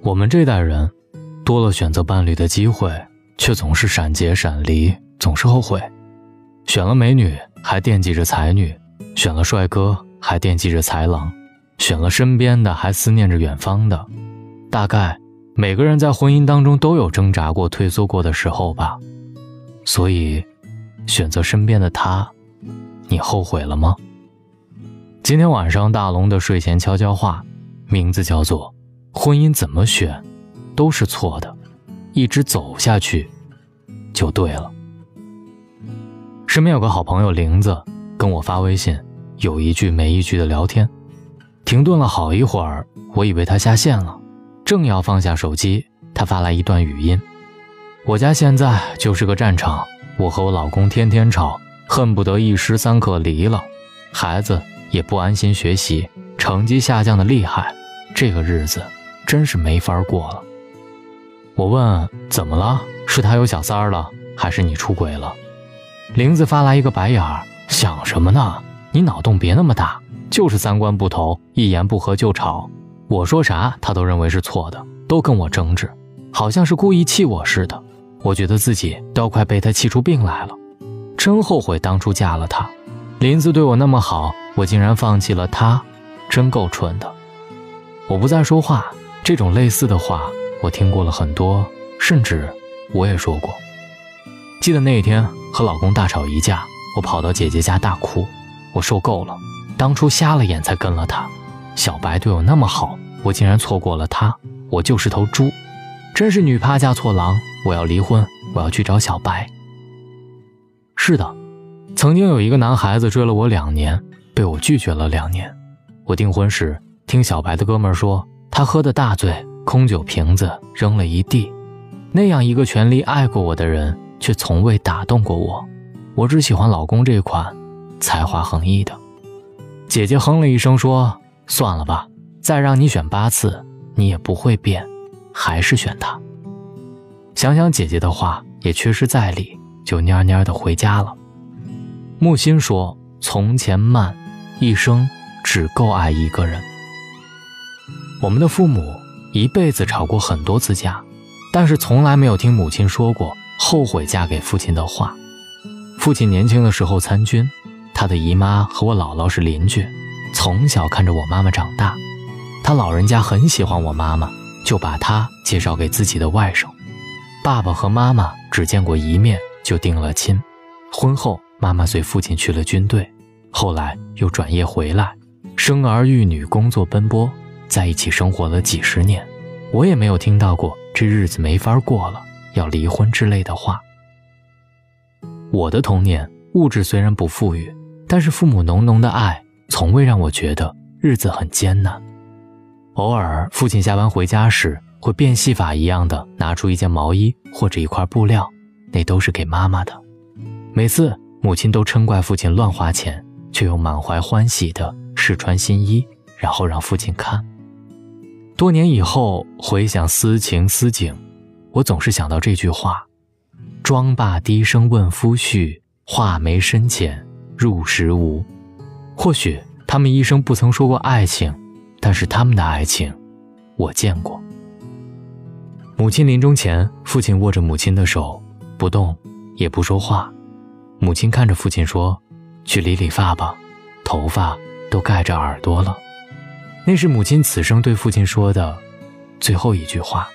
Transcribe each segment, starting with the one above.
我们这代人，多了选择伴侣的机会，却总是闪结闪离，总是后悔。选了美女还惦记着才女，选了帅哥还惦记着才郎，选了身边的还思念着远方的。大概每个人在婚姻当中都有挣扎过、退缩过的时候吧。所以，选择身边的他，你后悔了吗？今天晚上大龙的睡前悄悄话，名字叫做。婚姻怎么选，都是错的，一直走下去，就对了。身边有个好朋友玲子，跟我发微信，有一句没一句的聊天，停顿了好一会儿，我以为她下线了，正要放下手机，她发来一段语音：我家现在就是个战场，我和我老公天天吵，恨不得一时三刻离了，孩子也不安心学习，成绩下降的厉害，这个日子。真是没法过了。我问怎么了？是他有小三儿了，还是你出轨了？玲子发来一个白眼儿，想什么呢？你脑洞别那么大，就是三观不同，一言不合就吵。我说啥，他都认为是错的，都跟我争执，好像是故意气我似的。我觉得自己都快被他气出病来了，真后悔当初嫁了他。林子对我那么好，我竟然放弃了他，真够蠢的。我不再说话。这种类似的话，我听过了很多，甚至我也说过。记得那一天和老公大吵一架，我跑到姐姐家大哭，我受够了，当初瞎了眼才跟了他。小白对我那么好，我竟然错过了他，我就是头猪，真是女怕嫁错郎。我要离婚，我要去找小白。是的，曾经有一个男孩子追了我两年，被我拒绝了两年。我订婚时听小白的哥们说。他喝的大醉，空酒瓶子扔了一地。那样一个全力爱过我的人，却从未打动过我。我只喜欢老公这款才华横溢的。姐姐哼了一声说：“算了吧，再让你选八次，你也不会变，还是选他。”想想姐姐的话，也确实在理，就蔫蔫的回家了。木心说：“从前慢，一生只够爱一个人。”我们的父母一辈子吵过很多次架，但是从来没有听母亲说过后悔嫁给父亲的话。父亲年轻的时候参军，他的姨妈和我姥姥是邻居，从小看着我妈妈长大。他老人家很喜欢我妈妈，就把她介绍给自己的外甥。爸爸和妈妈只见过一面就定了亲。婚后，妈妈随父亲去了军队，后来又转业回来，生儿育女，工作奔波。在一起生活了几十年，我也没有听到过这日子没法过了，要离婚之类的话。我的童年物质虽然不富裕，但是父母浓浓的爱从未让我觉得日子很艰难。偶尔父亲下班回家时，会变戏法一样的拿出一件毛衣或者一块布料，那都是给妈妈的。每次母亲都嗔怪父亲乱花钱，却又满怀欢喜的试穿新衣，然后让父亲看。多年以后回想私情私景，我总是想到这句话：“妆罢低声问夫婿，画眉深浅入时无。”或许他们一生不曾说过爱情，但是他们的爱情，我见过。母亲临终前，父亲握着母亲的手，不动也不说话。母亲看着父亲说：“去理理发吧，头发都盖着耳朵了。”那是母亲此生对父亲说的最后一句话。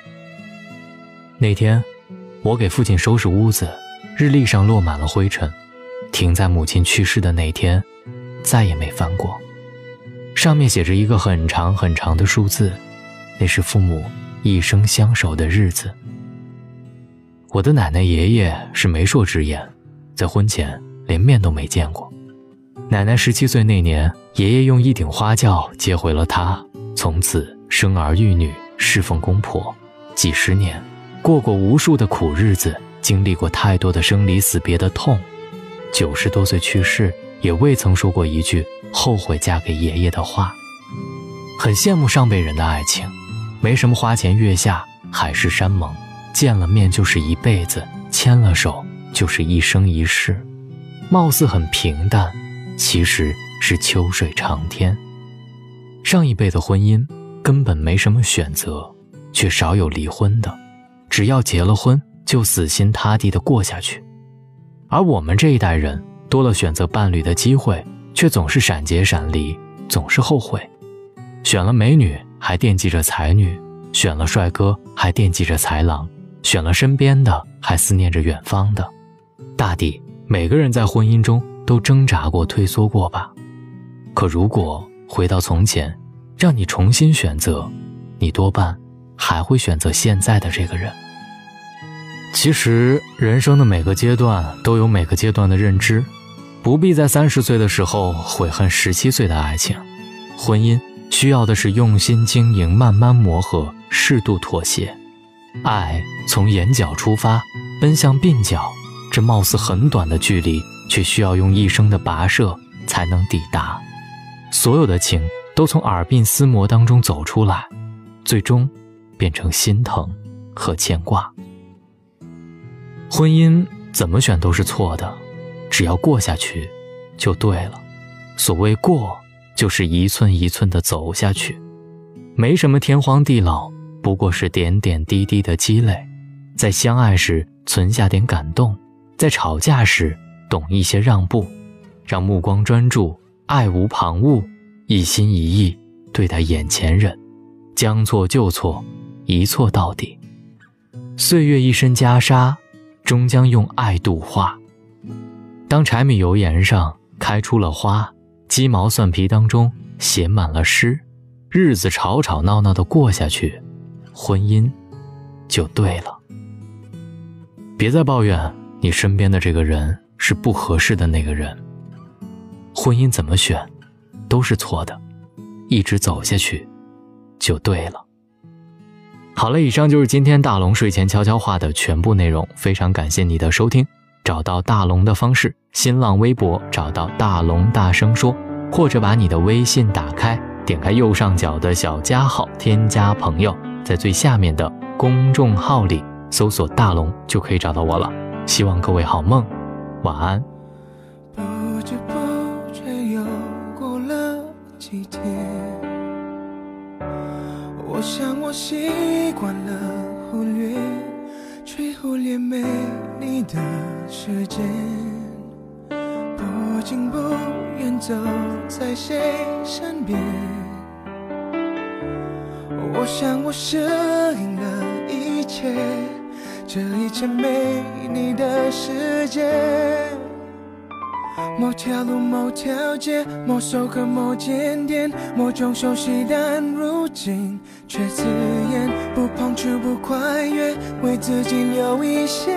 那天，我给父亲收拾屋子，日历上落满了灰尘，停在母亲去世的那天，再也没翻过。上面写着一个很长很长的数字，那是父母一生相守的日子。我的奶奶爷爷是媒妁之言，在婚前连面都没见过。奶奶十七岁那年。爷爷用一顶花轿接回了她，从此生儿育女，侍奉公婆，几十年，过过无数的苦日子，经历过太多的生离死别的痛，九十多岁去世，也未曾说过一句后悔嫁给爷爷的话。很羡慕上辈人的爱情，没什么花前月下，海誓山盟，见了面就是一辈子，牵了手就是一生一世，貌似很平淡，其实。是秋水长天。上一辈的婚姻根本没什么选择，却少有离婚的，只要结了婚就死心塌地的过下去。而我们这一代人多了选择伴侣的机会，却总是闪结闪离，总是后悔。选了美女还惦记着才女，选了帅哥还惦记着才郎，选了身边的还思念着远方的。大抵每个人在婚姻中都挣扎过、退缩过吧。可如果回到从前，让你重新选择，你多半还会选择现在的这个人。其实，人生的每个阶段都有每个阶段的认知，不必在三十岁的时候悔恨十七岁的爱情。婚姻需要的是用心经营，慢慢磨合，适度妥协。爱从眼角出发，奔向鬓角，这貌似很短的距离，却需要用一生的跋涉才能抵达。所有的情。都从耳鬓厮磨当中走出来，最终变成心疼和牵挂。婚姻怎么选都是错的，只要过下去就对了。所谓过，就是一寸一寸的走下去，没什么天荒地老，不过是点点滴滴的积累。在相爱时存下点感动，在吵架时懂一些让步，让目光专注，爱无旁骛。一心一意对待眼前人，将错就错，一错到底。岁月一身袈裟，终将用爱度化。当柴米油盐上开出了花，鸡毛蒜皮当中写满了诗，日子吵吵闹闹的过下去，婚姻就对了。别再抱怨你身边的这个人是不合适的那个人。婚姻怎么选？都是错的，一直走下去，就对了。好了，以上就是今天大龙睡前悄悄话的全部内容。非常感谢你的收听。找到大龙的方式：新浪微博找到大龙，大声说，或者把你的微信打开，点开右上角的小加号，添加朋友，在最下面的公众号里搜索大龙，就可以找到我了。希望各位好梦，晚安。不知不觉又过了几天，我想我习惯了忽略，却忽略没你的时间，不近不远走在谁身边。我想我适应了一切，这一切没你的世界。某条路，某条街，某首歌，某间店，某种熟悉，但如今却刺眼。不碰触，不跨越，为自己留一些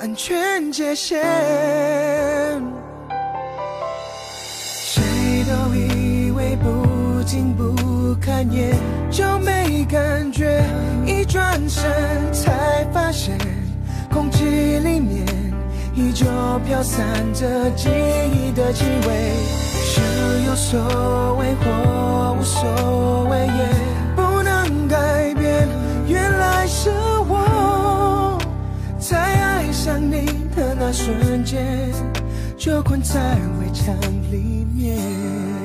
安全界限。谁都以为不近不看眼就没感觉，一转身才发现空气里面。依旧飘散着记忆的气味，是有所谓或无所谓，也不能改变。原来是我在爱上你的那瞬间，就困在围墙里面。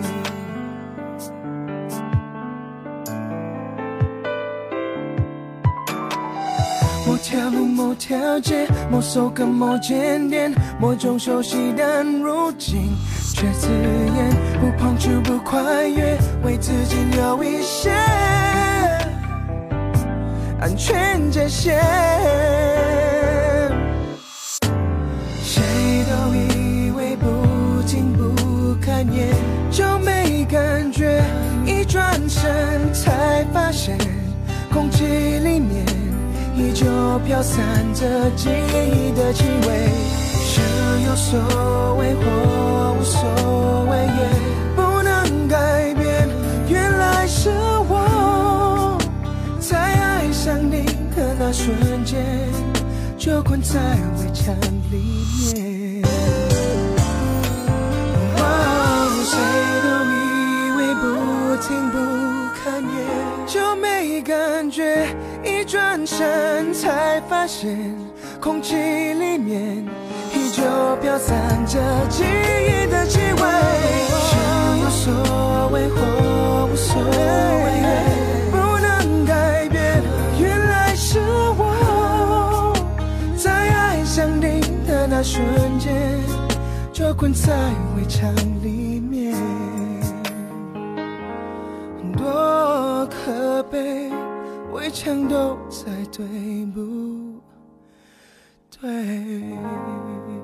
条路，某条街，某首歌，某间店，某种熟悉，但如今却刺眼。不碰触，不跨越，为自己留一些安全界限。依旧飘散着记忆的气味，是有所谓或无所谓，也不能改变。原来是我在爱上你的那瞬间，就困在围墙里面。谁都以为不听不看也就没感觉。身，才发现空气里面依旧飘散着记忆的气味。心无所谓或无所谓，不能改变，原来是我在爱上你的那瞬间，就困在围墙里面，多可悲。每场都在对不对。